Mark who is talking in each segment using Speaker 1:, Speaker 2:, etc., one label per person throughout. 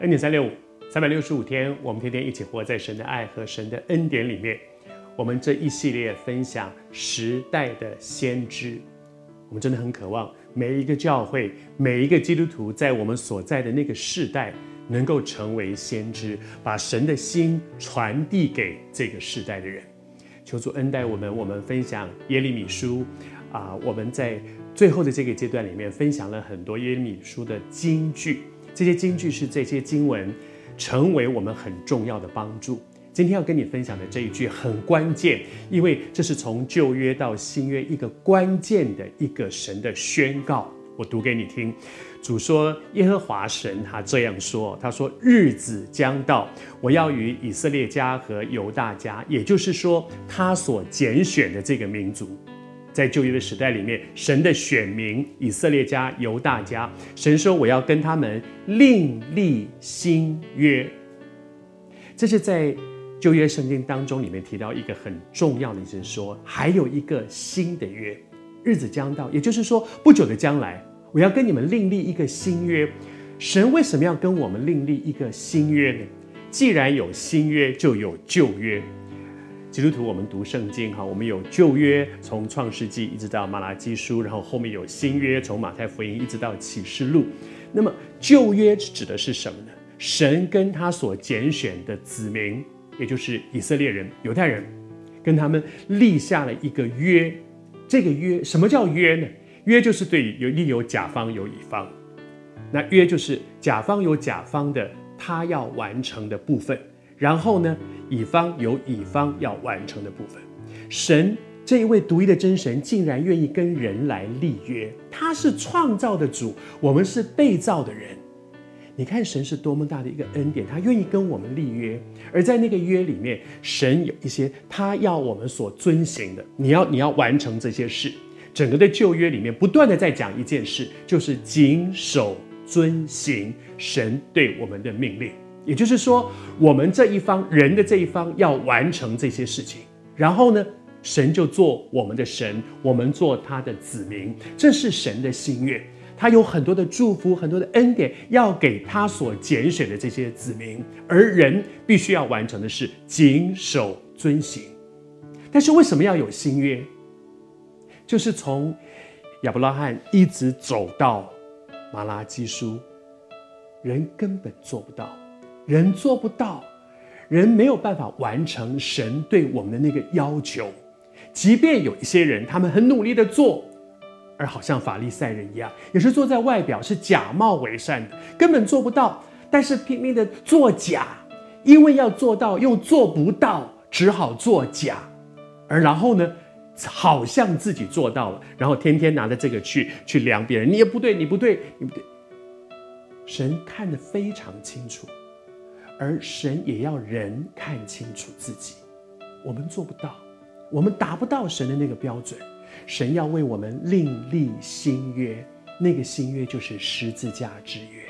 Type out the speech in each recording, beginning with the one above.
Speaker 1: 恩典三六五，三百六十五天，我们天天一起活在神的爱和神的恩典里面。我们这一系列分享时代的先知，我们真的很渴望每一个教会、每一个基督徒，在我们所在的那个世代，能够成为先知，把神的心传递给这个世代的人。求主恩待我们，我们分享耶利米书啊，我们在最后的这个阶段里面分享了很多耶利米书的金句。这些金句是这些经文成为我们很重要的帮助。今天要跟你分享的这一句很关键，因为这是从旧约到新约一个关键的一个神的宣告。我读给你听。主说：“耶和华神他这样说，他说日子将到，我要与以色列家和犹大家，也就是说他所拣选的这个民族。”在旧约的时代里面，神的选民以色列家、犹大家，神说：“我要跟他们另立新约。”这是在旧约圣经当中里面提到一个很重要的，就是说还有一个新的约，日子将到，也就是说不久的将来，我要跟你们另立一个新约。神为什么要跟我们另立一个新约呢？既然有新约，就有旧约。基督徒，我们读圣经哈，我们有旧约，从创世纪一直到马拉基书，然后后面有新约，从马太福音一直到启示录。那么旧约指的是什么呢？神跟他所拣选的子民，也就是以色列人、犹太人，跟他们立下了一个约。这个约什么叫约呢？约就是对有另有甲方有乙方，那约就是甲方有甲方的他要完成的部分。然后呢，乙方有乙方要完成的部分。神这一位独一的真神，竟然愿意跟人来立约。他是创造的主，我们是被造的人。你看神是多么大的一个恩典，他愿意跟我们立约。而在那个约里面，神有一些他要我们所遵行的，你要你要完成这些事。整个的旧约里面不断的在讲一件事，就是谨守遵行神对我们的命令。也就是说，我们这一方人的这一方要完成这些事情，然后呢，神就做我们的神，我们做他的子民，这是神的心愿。他有很多的祝福，很多的恩典要给他所拣选的这些子民，而人必须要完成的是谨守遵行。但是为什么要有新约？就是从亚伯拉罕一直走到马拉基书，人根本做不到。人做不到，人没有办法完成神对我们的那个要求。即便有一些人，他们很努力的做，而好像法利赛人一样，也是做在外表是假冒伪善的，根本做不到。但是拼命的做假，因为要做到又做不到，只好做假。而然后呢，好像自己做到了，然后天天拿着这个去去量别人，你也不对，你不对，你不对。神看得非常清楚。而神也要人看清楚自己，我们做不到，我们达不到神的那个标准。神要为我们另立新约，那个新约就是十字架之约。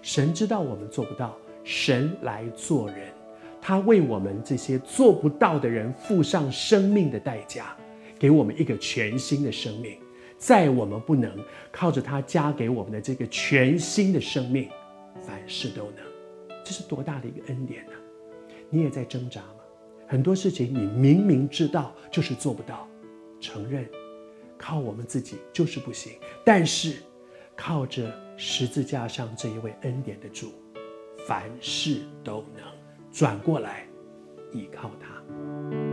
Speaker 1: 神知道我们做不到，神来做人，他为我们这些做不到的人付上生命的代价，给我们一个全新的生命。在我们不能靠着他加给我们的这个全新的生命，凡事都能。这是多大的一个恩典呢？你也在挣扎吗？很多事情你明明知道，就是做不到，承认，靠我们自己就是不行。但是靠着十字架上这一位恩典的主，凡事都能。转过来，依靠他。